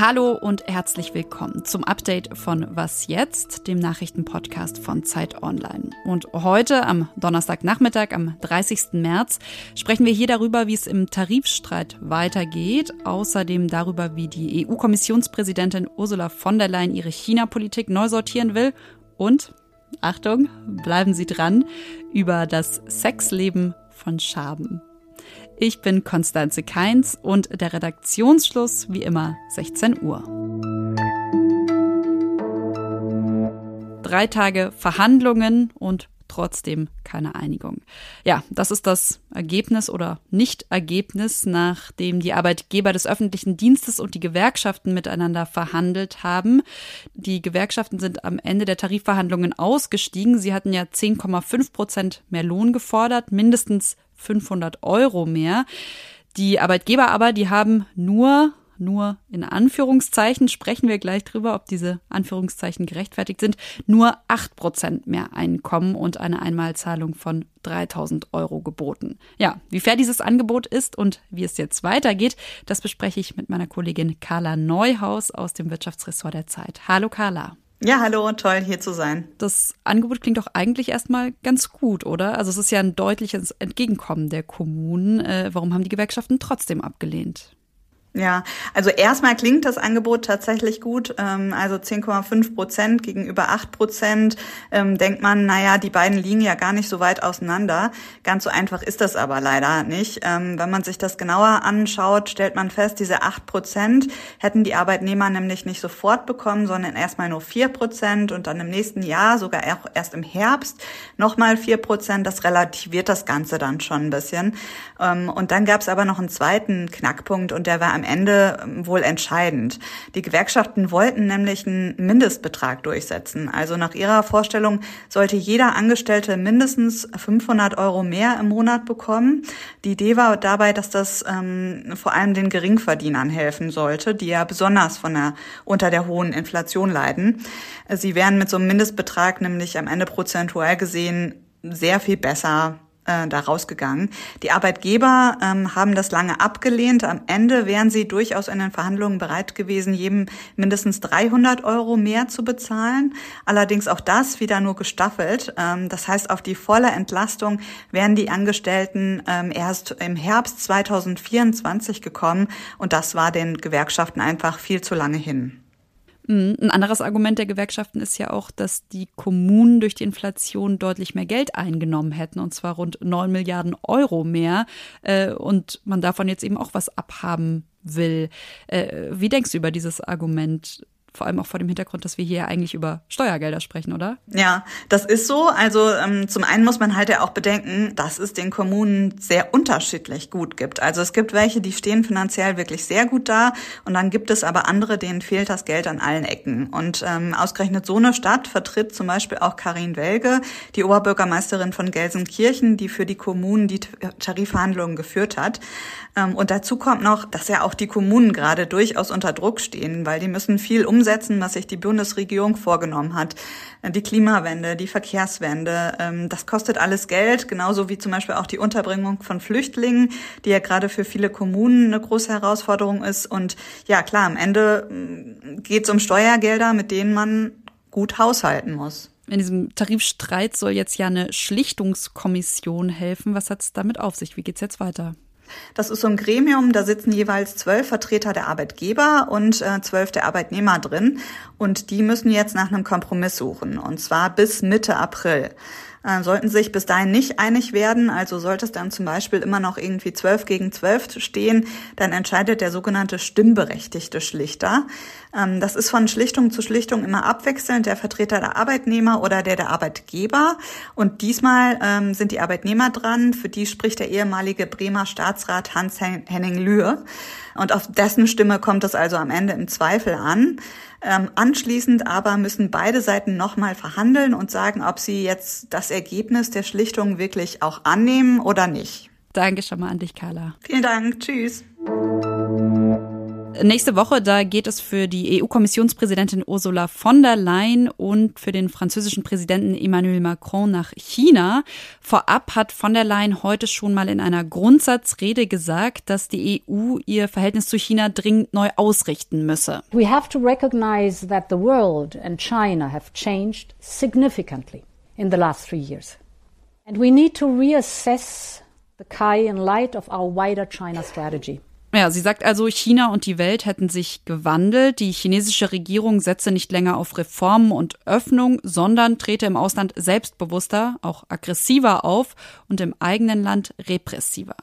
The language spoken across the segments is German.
Hallo und herzlich willkommen zum Update von Was jetzt, dem Nachrichtenpodcast von Zeit Online. Und heute am Donnerstagnachmittag, am 30. März, sprechen wir hier darüber, wie es im Tarifstreit weitergeht, außerdem darüber, wie die EU-Kommissionspräsidentin Ursula von der Leyen ihre China-Politik neu sortieren will und, Achtung, bleiben Sie dran, über das Sexleben von Schaben. Ich bin Konstanze Keins und der Redaktionsschluss wie immer 16 Uhr. Drei Tage Verhandlungen und trotzdem keine Einigung. Ja, das ist das Ergebnis oder Nicht-Ergebnis, nachdem die Arbeitgeber des öffentlichen Dienstes und die Gewerkschaften miteinander verhandelt haben. Die Gewerkschaften sind am Ende der Tarifverhandlungen ausgestiegen. Sie hatten ja 10,5 Prozent mehr Lohn gefordert, mindestens 500 Euro mehr. Die Arbeitgeber aber, die haben nur nur in Anführungszeichen, sprechen wir gleich drüber, ob diese Anführungszeichen gerechtfertigt sind, nur acht Prozent mehr Einkommen und eine Einmalzahlung von 3000 Euro geboten. Ja, wie fair dieses Angebot ist und wie es jetzt weitergeht, das bespreche ich mit meiner Kollegin Carla Neuhaus aus dem Wirtschaftsressort der Zeit. Hallo Carla. Ja, hallo, toll hier zu sein. Das Angebot klingt doch eigentlich erstmal ganz gut, oder? Also es ist ja ein deutliches Entgegenkommen der Kommunen. Äh, warum haben die Gewerkschaften trotzdem abgelehnt? Ja, also erstmal klingt das Angebot tatsächlich gut. Ähm, also 10,5 Prozent gegenüber 8 Prozent. Ähm, denkt man, naja, die beiden liegen ja gar nicht so weit auseinander. Ganz so einfach ist das aber leider nicht. Ähm, wenn man sich das genauer anschaut, stellt man fest, diese 8 Prozent hätten die Arbeitnehmer nämlich nicht sofort bekommen, sondern erstmal nur 4 Prozent und dann im nächsten Jahr, sogar erst im Herbst, nochmal 4 Prozent. Das relativiert das Ganze dann schon ein bisschen. Und dann gab es aber noch einen zweiten Knackpunkt und der war am Ende ähm, wohl entscheidend. Die Gewerkschaften wollten nämlich einen Mindestbetrag durchsetzen. Also nach ihrer Vorstellung sollte jeder Angestellte mindestens 500 Euro mehr im Monat bekommen. Die Idee war dabei, dass das ähm, vor allem den Geringverdienern helfen sollte, die ja besonders von der, unter der hohen Inflation leiden. Sie wären mit so einem Mindestbetrag nämlich am Ende prozentual gesehen sehr viel besser äh, da rausgegangen. Die Arbeitgeber ähm, haben das lange abgelehnt. Am Ende wären sie durchaus in den Verhandlungen bereit gewesen, jedem mindestens 300 Euro mehr zu bezahlen. Allerdings auch das wieder nur gestaffelt. Ähm, das heißt, auf die volle Entlastung wären die Angestellten ähm, erst im Herbst 2024 gekommen. Und das war den Gewerkschaften einfach viel zu lange hin. Mhm. Ein anderes Argument der Gewerkschaften ist ja auch, dass die Kommunen durch die Inflation deutlich mehr Geld eingenommen hätten, und zwar rund 9 Milliarden Euro mehr, äh, und man davon jetzt eben auch was abhaben will. Äh, wie denkst du über dieses Argument? Vor allem auch vor dem Hintergrund, dass wir hier eigentlich über Steuergelder sprechen, oder? Ja, das ist so. Also ähm, zum einen muss man halt ja auch bedenken, dass es den Kommunen sehr unterschiedlich gut gibt. Also es gibt welche, die stehen finanziell wirklich sehr gut da und dann gibt es aber andere, denen fehlt das Geld an allen Ecken. Und ähm, ausgerechnet so eine Stadt vertritt zum Beispiel auch Karin Welge, die Oberbürgermeisterin von Gelsenkirchen, die für die Kommunen die Tarifverhandlungen geführt hat. Ähm, und dazu kommt noch, dass ja auch die Kommunen gerade durchaus unter Druck stehen, weil die müssen viel umsetzen, was sich die Bundesregierung vorgenommen hat. Die Klimawende, die Verkehrswende, ähm, das kostet alles Geld, genauso wie zum Beispiel auch die Unterbringung von Flüchtlingen, die ja gerade für viele Kommunen eine große Herausforderung ist. Und ja, klar, am Ende mm, geht es um Steuergelder, mit denen man gut haushalten muss. In diesem Tarifstreit soll jetzt ja eine Schlichtungskommission helfen. Was hat es damit auf sich? Wie geht's jetzt weiter? Das ist so ein Gremium, da sitzen jeweils zwölf Vertreter der Arbeitgeber und äh, zwölf der Arbeitnehmer drin. Und die müssen jetzt nach einem Kompromiss suchen, und zwar bis Mitte April. Äh, sollten sich bis dahin nicht einig werden, also sollte es dann zum Beispiel immer noch irgendwie zwölf gegen zwölf stehen, dann entscheidet der sogenannte stimmberechtigte Schlichter. Ähm, das ist von Schlichtung zu Schlichtung immer abwechselnd der Vertreter der Arbeitnehmer oder der der Arbeitgeber. Und diesmal ähm, sind die Arbeitnehmer dran, für die spricht der ehemalige Bremer Staatsrat Hans-Henning Lühe. Und auf dessen Stimme kommt es also am Ende im Zweifel an. Ähm, anschließend aber müssen beide Seiten nochmal verhandeln und sagen, ob sie jetzt das Ergebnis der Schlichtung wirklich auch annehmen oder nicht. Danke schon mal an dich, Carla. Vielen Dank. Tschüss. Nächste Woche, da geht es für die EU-Kommissionspräsidentin Ursula von der Leyen und für den französischen Präsidenten Emmanuel Macron nach China. Vorab hat von der Leyen heute schon mal in einer Grundsatzrede gesagt, dass die EU ihr Verhältnis zu China dringend neu ausrichten müsse. We have to recognize that the world and China have changed significantly in the last three years. And we need to reassess the KAI in light of our wider China strategy. Ja, sie sagt also, China und die Welt hätten sich gewandelt. Die chinesische Regierung setze nicht länger auf Reformen und Öffnung, sondern trete im Ausland selbstbewusster, auch aggressiver auf und im eigenen Land repressiver.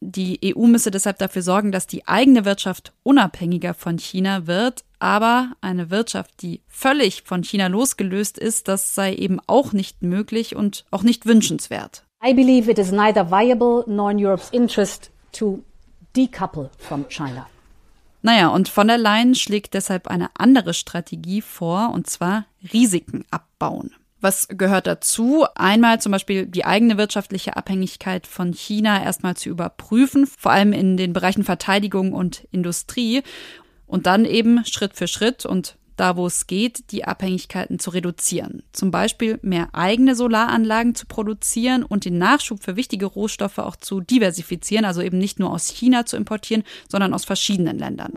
Die EU müsse deshalb dafür sorgen, dass die eigene Wirtschaft unabhängiger von China wird. Aber eine Wirtschaft, die völlig von China losgelöst ist, das sei eben auch nicht möglich und auch nicht wünschenswert. I believe it is neither viable nor in Europe's interest to decouple from China. Naja, und von der Leyen schlägt deshalb eine andere Strategie vor, und zwar Risiken abbauen. Was gehört dazu? Einmal zum Beispiel die eigene wirtschaftliche Abhängigkeit von China erstmal zu überprüfen, vor allem in den Bereichen Verteidigung und Industrie. Und dann eben Schritt für Schritt und da wo es geht, die Abhängigkeiten zu reduzieren. Zum Beispiel mehr eigene Solaranlagen zu produzieren und den Nachschub für wichtige Rohstoffe auch zu diversifizieren, also eben nicht nur aus China zu importieren, sondern aus verschiedenen Ländern.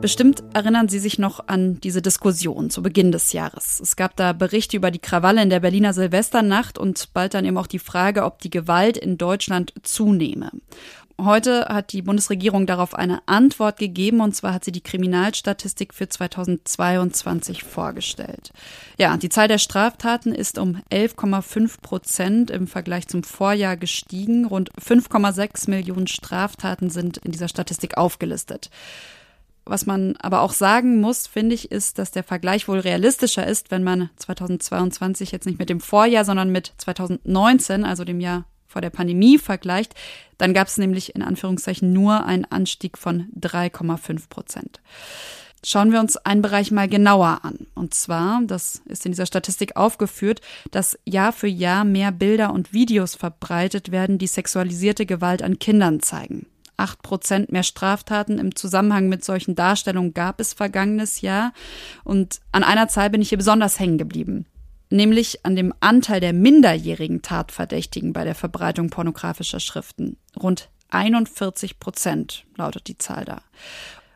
Bestimmt erinnern Sie sich noch an diese Diskussion zu Beginn des Jahres. Es gab da Berichte über die Krawalle in der Berliner Silvesternacht und bald dann eben auch die Frage, ob die Gewalt in Deutschland zunehme. Heute hat die Bundesregierung darauf eine Antwort gegeben und zwar hat sie die Kriminalstatistik für 2022 vorgestellt. Ja, die Zahl der Straftaten ist um 11,5 Prozent im Vergleich zum Vorjahr gestiegen. Rund 5,6 Millionen Straftaten sind in dieser Statistik aufgelistet. Was man aber auch sagen muss, finde ich, ist, dass der Vergleich wohl realistischer ist, wenn man 2022 jetzt nicht mit dem Vorjahr, sondern mit 2019, also dem Jahr vor der Pandemie vergleicht, dann gab es nämlich in Anführungszeichen nur einen Anstieg von 3,5 Prozent. Schauen wir uns einen Bereich mal genauer an. Und zwar, das ist in dieser Statistik aufgeführt, dass Jahr für Jahr mehr Bilder und Videos verbreitet werden, die sexualisierte Gewalt an Kindern zeigen. Acht Prozent mehr Straftaten im Zusammenhang mit solchen Darstellungen gab es vergangenes Jahr. Und an einer Zahl bin ich hier besonders hängen geblieben nämlich an dem Anteil der minderjährigen Tatverdächtigen bei der Verbreitung pornografischer Schriften. Rund 41 Prozent lautet die Zahl da.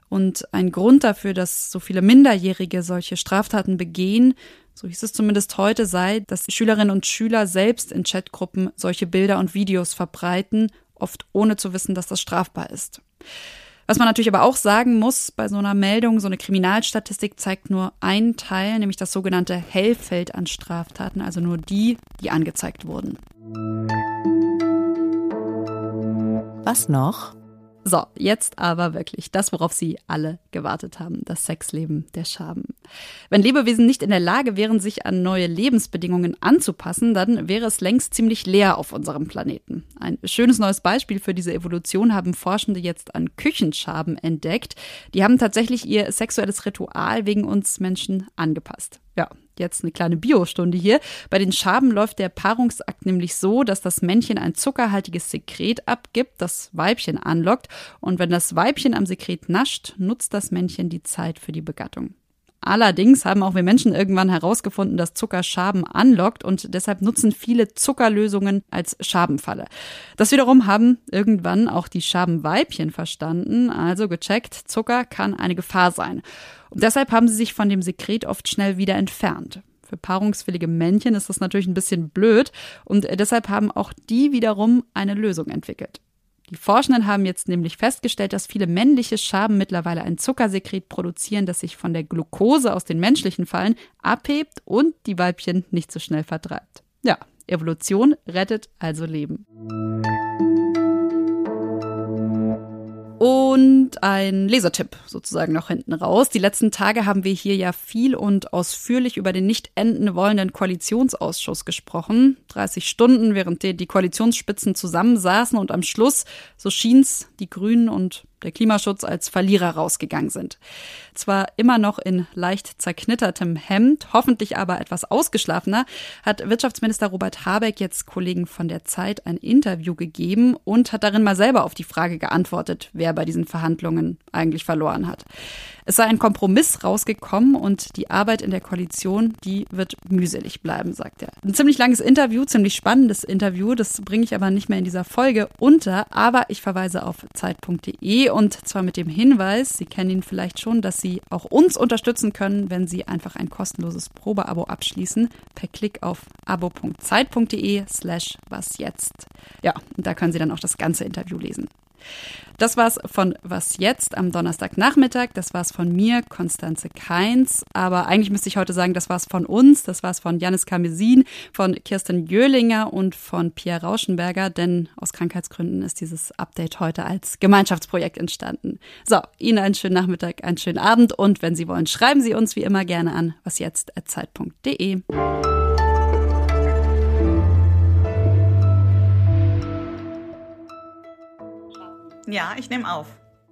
Und ein Grund dafür, dass so viele Minderjährige solche Straftaten begehen, so hieß es zumindest heute, sei, dass Schülerinnen und Schüler selbst in Chatgruppen solche Bilder und Videos verbreiten, oft ohne zu wissen, dass das strafbar ist. Was man natürlich aber auch sagen muss bei so einer Meldung, so eine Kriminalstatistik zeigt nur einen Teil, nämlich das sogenannte Hellfeld an Straftaten, also nur die, die angezeigt wurden. Was noch? So, jetzt aber wirklich das, worauf Sie alle gewartet haben, das Sexleben der Schaben. Wenn Lebewesen nicht in der Lage wären, sich an neue Lebensbedingungen anzupassen, dann wäre es längst ziemlich leer auf unserem Planeten. Ein schönes neues Beispiel für diese Evolution haben Forschende jetzt an Küchenschaben entdeckt. Die haben tatsächlich ihr sexuelles Ritual wegen uns Menschen angepasst. Ja, jetzt eine kleine Biostunde hier. Bei den Schaben läuft der Paarungsakt nämlich so, dass das Männchen ein zuckerhaltiges Sekret abgibt, das Weibchen anlockt. Und wenn das Weibchen am Sekret nascht, nutzt das Männchen die Zeit für die Begattung. Allerdings haben auch wir Menschen irgendwann herausgefunden, dass Zucker Schaben anlockt und deshalb nutzen viele Zuckerlösungen als Schabenfalle. Das wiederum haben irgendwann auch die Schabenweibchen verstanden, also gecheckt, Zucker kann eine Gefahr sein. Und deshalb haben sie sich von dem Sekret oft schnell wieder entfernt. Für paarungswillige Männchen ist das natürlich ein bisschen blöd und deshalb haben auch die wiederum eine Lösung entwickelt. Die Forschenden haben jetzt nämlich festgestellt, dass viele männliche Schaben mittlerweile ein Zuckersekret produzieren, das sich von der Glucose aus den menschlichen Fallen abhebt und die Weibchen nicht so schnell vertreibt. Ja, Evolution rettet also Leben. Und ein Lesertipp sozusagen noch hinten raus. Die letzten Tage haben wir hier ja viel und ausführlich über den nicht enden wollenden Koalitionsausschuss gesprochen. 30 Stunden, während die Koalitionsspitzen zusammensaßen und am Schluss, so schien's, die Grünen und der Klimaschutz als Verlierer rausgegangen sind. Zwar immer noch in leicht zerknittertem Hemd, hoffentlich aber etwas ausgeschlafener, hat Wirtschaftsminister Robert Habeck jetzt Kollegen von der Zeit ein Interview gegeben und hat darin mal selber auf die Frage geantwortet, wer bei diesen Verhandlungen eigentlich verloren hat. Es sei ein Kompromiss rausgekommen und die Arbeit in der Koalition, die wird mühselig bleiben, sagt er. Ein ziemlich langes Interview, ziemlich spannendes Interview, das bringe ich aber nicht mehr in dieser Folge unter, aber ich verweise auf zeit.de und zwar mit dem Hinweis, Sie kennen ihn vielleicht schon, dass Sie auch uns unterstützen können, wenn Sie einfach ein kostenloses Probeabo abschließen per Klick auf abo.zeit.de slash was jetzt. Ja, und da können Sie dann auch das ganze Interview lesen. Das war's von Was jetzt am Donnerstagnachmittag. Das war's von mir, Konstanze Keins. Aber eigentlich müsste ich heute sagen, das war's von uns. Das war's von Janis Kamesin, von Kirsten Jöhlinger und von Pierre Rauschenberger, denn aus Krankheitsgründen ist dieses Update heute als Gemeinschaftsprojekt entstanden. So, Ihnen einen schönen Nachmittag, einen schönen Abend und wenn Sie wollen, schreiben Sie uns wie immer gerne an wasjetzt.zeit.de. Ja, ich nehme auf.